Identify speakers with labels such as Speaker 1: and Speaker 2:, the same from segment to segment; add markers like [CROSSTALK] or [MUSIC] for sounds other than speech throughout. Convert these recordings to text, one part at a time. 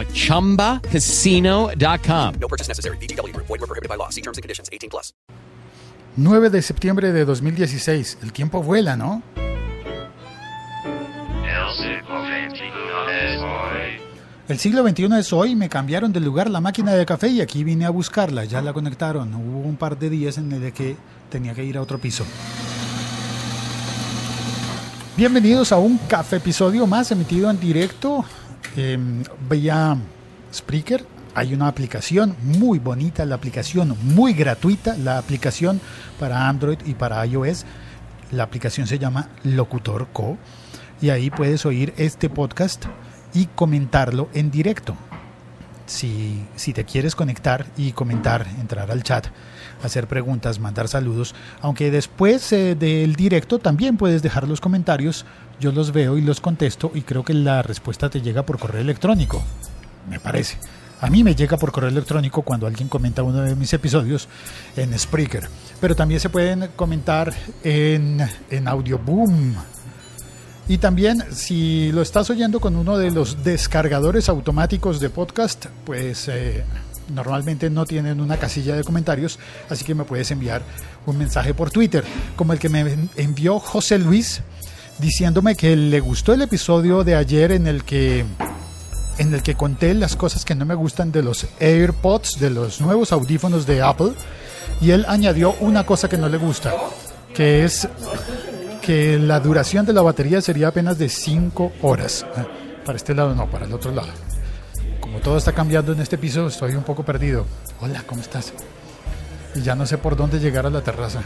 Speaker 1: at ChumbaCasino.com.
Speaker 2: No purchase necessary. VGW Group. Void were prohibited by law. See terms and conditions. 18 plus.
Speaker 3: 9 de septiembre de 2016. El tiempo vuela, ¿no? El siglo XXI es hoy, me cambiaron de lugar la máquina de café y aquí vine a buscarla, ya la conectaron. Hubo un par de días en el que tenía que ir a otro piso. Bienvenidos a un café episodio más emitido en directo eh, vía Spreaker. Hay una aplicación muy bonita, la aplicación muy gratuita, la aplicación para Android y para iOS. La aplicación se llama Locutor Co. Y ahí puedes oír este podcast y comentarlo en directo. Si, si te quieres conectar y comentar, entrar al chat, hacer preguntas, mandar saludos, aunque después eh, del directo también puedes dejar los comentarios, yo los veo y los contesto y creo que la respuesta te llega por correo electrónico, me parece. A mí me llega por correo electrónico cuando alguien comenta uno de mis episodios en Spreaker, pero también se pueden comentar en, en Audioboom, y también, si lo estás oyendo con uno de los descargadores automáticos de podcast, pues eh, normalmente no tienen una casilla de comentarios, así que me puedes enviar un mensaje por Twitter, como el que me envió José Luis, diciéndome que le gustó el episodio de ayer en el que en el que conté las cosas que no me gustan de los AirPods, de los nuevos audífonos de Apple, y él añadió una cosa que no le gusta, que es que la duración de la batería sería apenas de 5 horas. Ah, Para este lado no, para el otro lado. Como todo está cambiando en este piso, estoy un poco perdido. Hola, ¿cómo estás? Y ya no sé por dónde llegar a la terraza.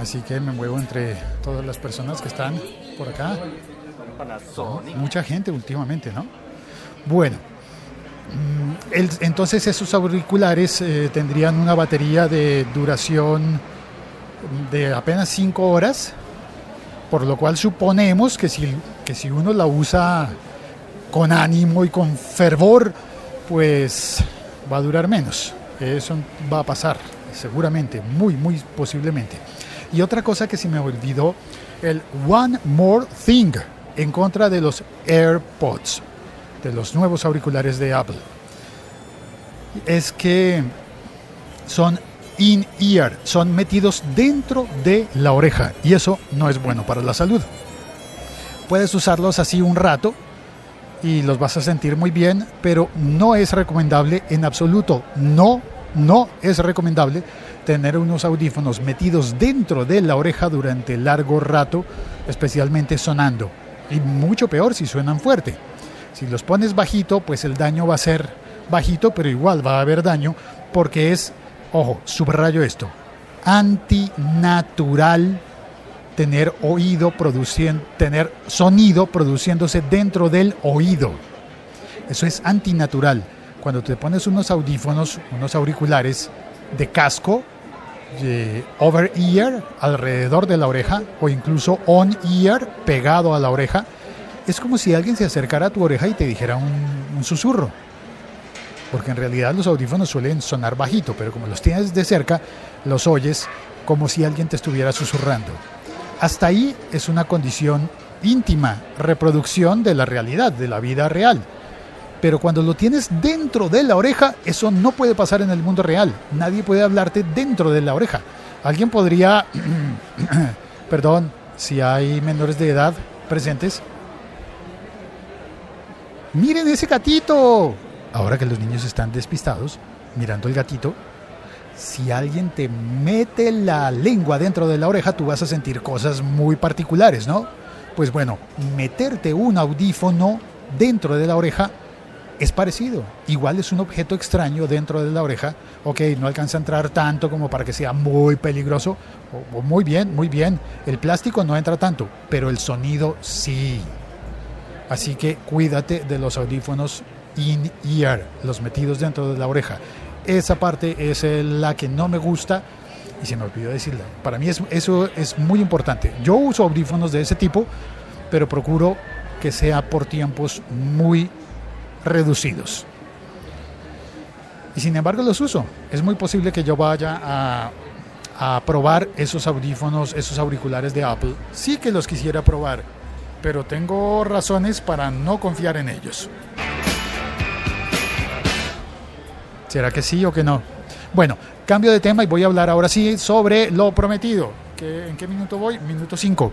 Speaker 3: Así que me muevo entre todas las personas que están por acá. Mucha gente últimamente, ¿no? Bueno, mm, entonces esos auriculares eh, tendrían una batería de duración de apenas 5 horas, por lo cual suponemos que si, que si uno la usa con ánimo y con fervor, pues va a durar menos. Eso va a pasar, seguramente, muy, muy posiblemente. Y otra cosa que se me olvidó, el One More Thing en contra de los AirPods, de los nuevos auriculares de Apple, es que son in-ear, son metidos dentro de la oreja y eso no es bueno para la salud. Puedes usarlos así un rato y los vas a sentir muy bien, pero no es recomendable en absoluto, no, no es recomendable tener unos audífonos metidos dentro de la oreja durante largo rato, especialmente sonando. Y mucho peor si suenan fuerte. Si los pones bajito, pues el daño va a ser bajito, pero igual va a haber daño porque es, ojo, subrayo esto, antinatural tener oído produciendo, tener sonido produciéndose dentro del oído. Eso es antinatural. Cuando te pones unos audífonos, unos auriculares de casco, de over ear, alrededor de la oreja, o incluso on ear, pegado a la oreja, es como si alguien se acercara a tu oreja y te dijera un, un susurro. Porque en realidad los audífonos suelen sonar bajito, pero como los tienes de cerca, los oyes como si alguien te estuviera susurrando. Hasta ahí es una condición íntima, reproducción de la realidad, de la vida real. Pero cuando lo tienes dentro de la oreja, eso no puede pasar en el mundo real. Nadie puede hablarte dentro de la oreja. Alguien podría, [CLEARS THROAT] perdón, si hay menores de edad presentes, miren ese gatito. Ahora que los niños están despistados, mirando el gatito, si alguien te mete la lengua dentro de la oreja, tú vas a sentir cosas muy particulares, ¿no? Pues bueno, meterte un audífono dentro de la oreja es parecido. Igual es un objeto extraño dentro de la oreja. Ok, no alcanza a entrar tanto como para que sea muy peligroso. O, muy bien, muy bien. El plástico no entra tanto, pero el sonido sí. Así que cuídate de los audífonos in-ear, los metidos dentro de la oreja. Esa parte es la que no me gusta y se me olvidó decirla. Para mí es, eso es muy importante. Yo uso audífonos de ese tipo, pero procuro que sea por tiempos muy reducidos. Y sin embargo los uso. Es muy posible que yo vaya a, a probar esos audífonos, esos auriculares de Apple. Sí que los quisiera probar, pero tengo razones para no confiar en ellos. ¿Será que sí o que no? Bueno, cambio de tema y voy a hablar ahora sí sobre lo prometido. ¿Qué- ¿En qué minuto voy? Minuto 5.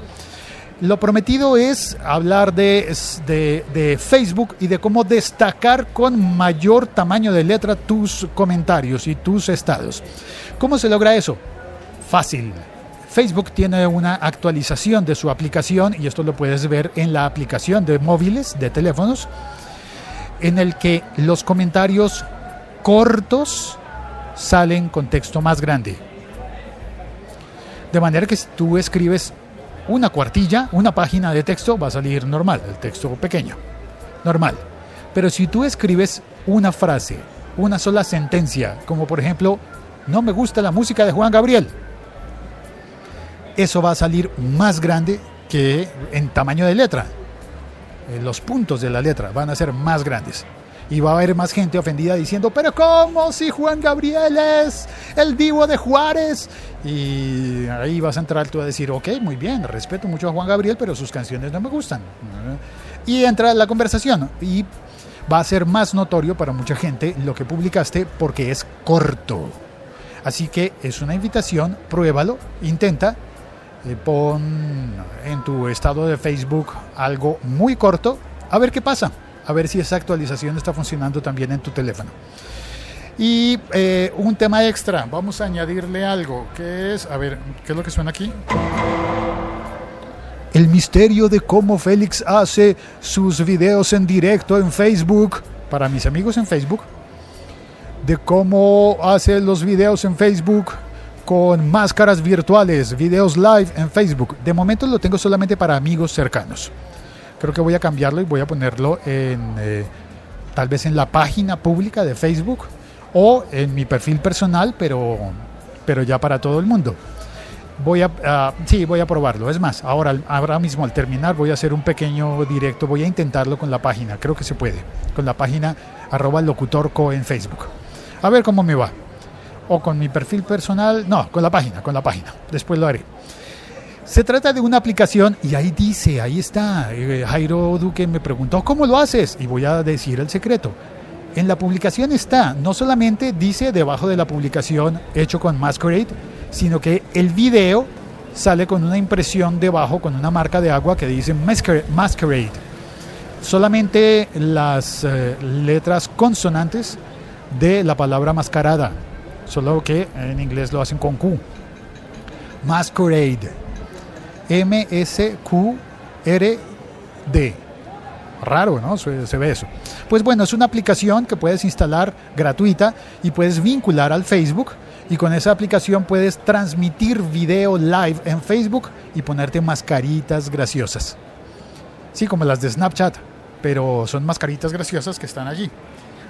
Speaker 3: Lo prometido es hablar de, de, de Facebook y de cómo destacar con mayor tamaño de letra tus comentarios y tus estados. ¿Cómo se logra eso? Fácil. Facebook tiene una actualización de su aplicación y esto lo puedes ver en la aplicación de móviles, de teléfonos, en el que los comentarios cortos salen con texto más grande. De manera que si tú escribes una cuartilla, una página de texto, va a salir normal, el texto pequeño, normal. Pero si tú escribes una frase, una sola sentencia, como por ejemplo, no me gusta la música de Juan Gabriel, eso va a salir más grande que en tamaño de letra. Eh, Los puntos de la letra van a ser más grandes. Y va a haber más gente ofendida diciendo, pero ¿cómo si Juan Gabriel es el divo de Juárez? Y ahí vas a entrar tú a decir, ok, muy bien, respeto mucho a Juan Gabriel, pero sus canciones no me gustan. Y entra la conversación y va a ser más notorio para mucha gente lo que publicaste porque es corto. Así que es una invitación, pruébalo, intenta, eh, pon en tu estado de Facebook algo muy corto, a ver qué pasa, a ver si esa actualización está funcionando también en tu teléfono. Y eh, un tema extra, vamos a añadirle algo, que es, a ver, ¿qué es lo que suena aquí? El misterio de cómo Félix hace sus videos en directo en Facebook, para mis amigos en Facebook, de cómo hace los videos en Facebook con máscaras virtuales, videos live en Facebook. De momento lo tengo solamente para amigos cercanos. Creo que voy a cambiarlo y voy a ponerlo en eh, tal vez en la página pública de Facebook o en mi perfil personal, pero, pero ya para todo el mundo. Voy a, ah, sí, voy a probarlo. Es más, ahora, ahora mismo al terminar voy a hacer un pequeño directo. Voy a intentarlo con la página. Creo que se puede. Con la página arroba locutorco en Facebook. A ver cómo me va. O con mi perfil personal. No, con la página, con la página. Después lo haré. Se trata de una aplicación y ahí dice, ahí está. eh, Jairo Duque me preguntó, ¿cómo lo haces? Y voy a decir el secreto. En la publicación está, no solamente dice debajo de la publicación hecho con Masquerade, sino que el video sale con una impresión debajo, con una marca de agua que dice Masquer- Masquerade. Solamente las eh, letras consonantes de la palabra mascarada, solo que en inglés lo hacen con Q. Masquerade. M-S-Q-R-D. Raro, ¿no? Se, ve eso. Pues bueno, es una aplicación que puedes instalar gratuita y puedes vincular al Facebook. Y con esa aplicación puedes transmitir video live en Facebook y ponerte mascaritas graciosas. Sí, como las de Snapchat, pero son mascaritas graciosas que están allí.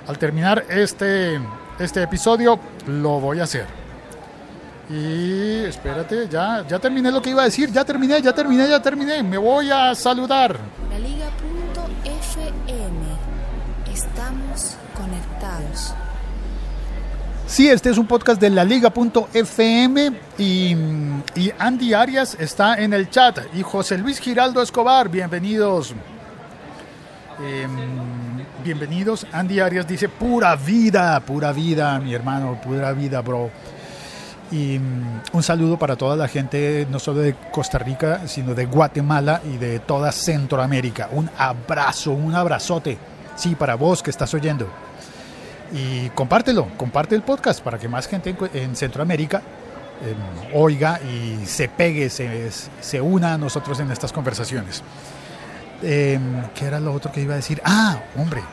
Speaker 3: Al terminar este, este episodio, lo voy a hacer. Y espérate, ya, ya terminé lo que iba a decir, ya terminé, ya terminé, ya terminé. Me voy a saludar.
Speaker 4: La Liga.fm. Estamos conectados.
Speaker 3: Sí, este es un podcast de la liga.fm y, y Andy Arias está en el chat y José Luis Giraldo Escobar, bienvenidos. Em, bienvenidos. Andy Arias dice pura vida, pura vida, mi hermano, pura vida, bro. Y mm, un saludo para toda la gente, no solo de Costa Rica, sino de Guatemala y de toda Centroamérica. Un abrazo, un abrazote. Sí, para vos que estás oyendo. Y compártelo, comparte el podcast para que más gente en, en Centroamérica eh, oiga y se pegue, se, se, una a nosotros en estas conversaciones. Eh, ¿Qué era lo otro que iba a decir? Ah, hombre,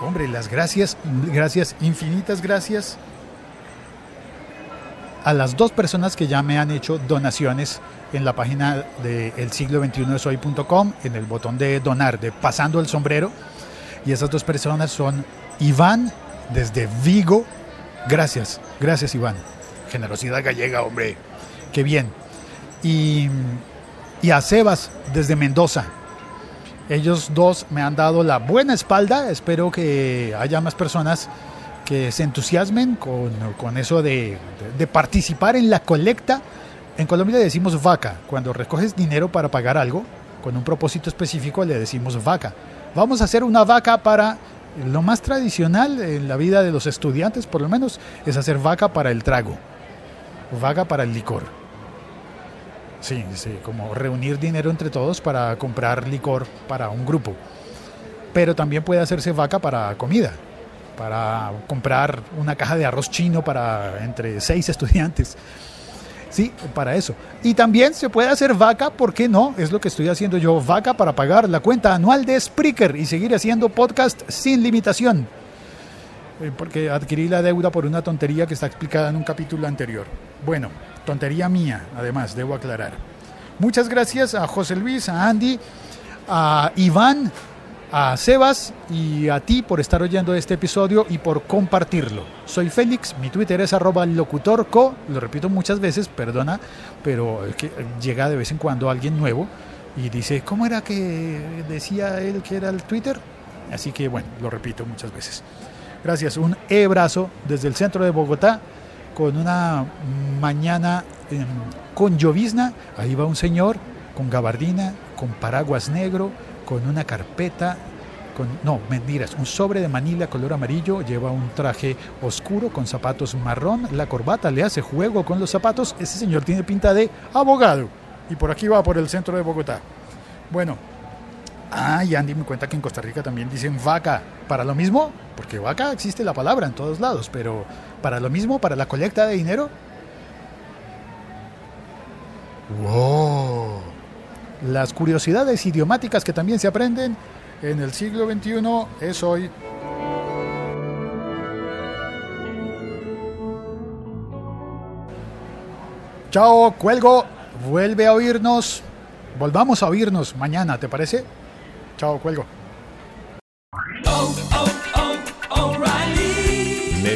Speaker 3: hombre, las gracias, gracias, infinitas gracias a las dos personas que ya me han hecho donaciones en la página de el siglo 21 de soy.com, en el botón de donar, de pasando el sombrero. Y esas dos personas son Iván desde Vigo. Gracias, gracias Iván. Generosidad gallega, hombre. Qué bien. Y, y a Sebas desde Mendoza. Ellos dos me han dado la buena espalda. Espero que haya más personas que se entusiasmen con, con eso de, de, participar en la colecta. En Colombia le decimos vaca. Cuando recoges dinero para pagar algo, con un propósito específico, le decimos vaca. Vamos a hacer una vaca para lo más tradicional en la vida de los estudiantes, por lo menos, es hacer vaca para el trago, vaca para el licor. Sí, sí, como reunir dinero entre todos para comprar licor para un grupo. Pero también puede hacerse vaca para comida, para comprar una caja de arroz chino para entre seis estudiantes. Sí, para eso. Y también se puede hacer vaca, ¿por qué no? Es lo que estoy haciendo yo, vaca para pagar la cuenta anual de Spreaker y seguir haciendo podcast sin limitación. Eh, porque adquirí la deuda por una tontería que está explicada en un capítulo anterior. Bueno, tontería mía, además, debo aclarar. Muchas gracias a José Luis, a Andy, a Iván, a Sebas y a ti por estar oyendo este episodio y por compartirlo. Soy Félix, mi Twitter es arroba locutorco, lo repito muchas veces, perdona, pero es que llega de vez en cuando alguien nuevo y dice, ¿cómo era que decía él que era el Twitter? Así que bueno, lo repito muchas veces. Gracias, un e-brazo desde el centro de Bogotá con una mañana con llovizna. Ahí va un señor con gabardina, con paraguas negro, con una carpeta, con, no, mentiras, un sobre de manila color amarillo, lleva un traje oscuro con zapatos marrón, la corbata le hace juego con los zapatos, ese señor tiene pinta de abogado y por aquí va por el centro de Bogotá. Bueno, ah, y Andy me cuenta que en Costa Rica también dicen vaca, para lo mismo, porque vaca existe la palabra en todos lados, pero para lo mismo, para la colecta de dinero. ¡Wow! Las curiosidades idiomáticas que también se aprenden en el siglo XXI es hoy. Chao, cuelgo. Vuelve a oírnos. Volvamos a oírnos mañana, ¿te parece? Chao, cuelgo.